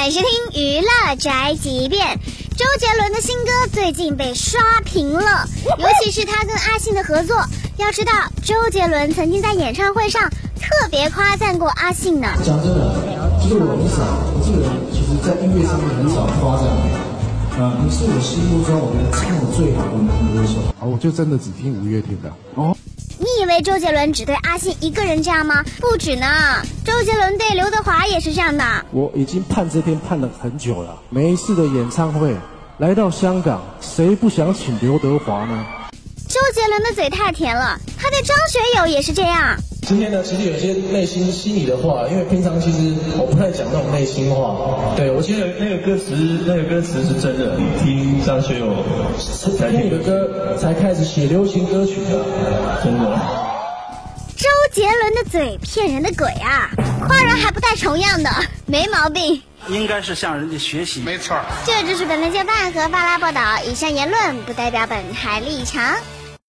欢迎收听娱乐宅急便。周杰伦的新歌最近被刷屏了，尤其是他跟阿信的合作。要知道，周杰伦曾经在演唱会上特别夸赞过阿信呢。讲真的，就是我很少，我这个人其实在音乐上面很少夸赞的。啊，你是我心目中我觉得唱的最好的男歌手。啊，我就真的只听五月天的。哦，你以为周杰伦只对阿信一个人这样吗？不止呢，周杰伦对刘德华也是这样的。我已经盼这天盼了很久了。每一次的演唱会来到香港，谁不想请刘德华呢？周杰伦的嘴太甜了，他对张学友也是这样。今天呢，其实有些内心心里的话，因为平常其实我不太讲那种内心话。对我记得那个歌词，那个歌词是真的。听张学友才听你的歌，才开始写流行歌曲的，真的。周杰伦的嘴骗人的鬼啊！夸人还不带重样的，没毛病。应该是向人家学习，没错。这就是本台接办和巴拉报道，以上言论不代表本台立场。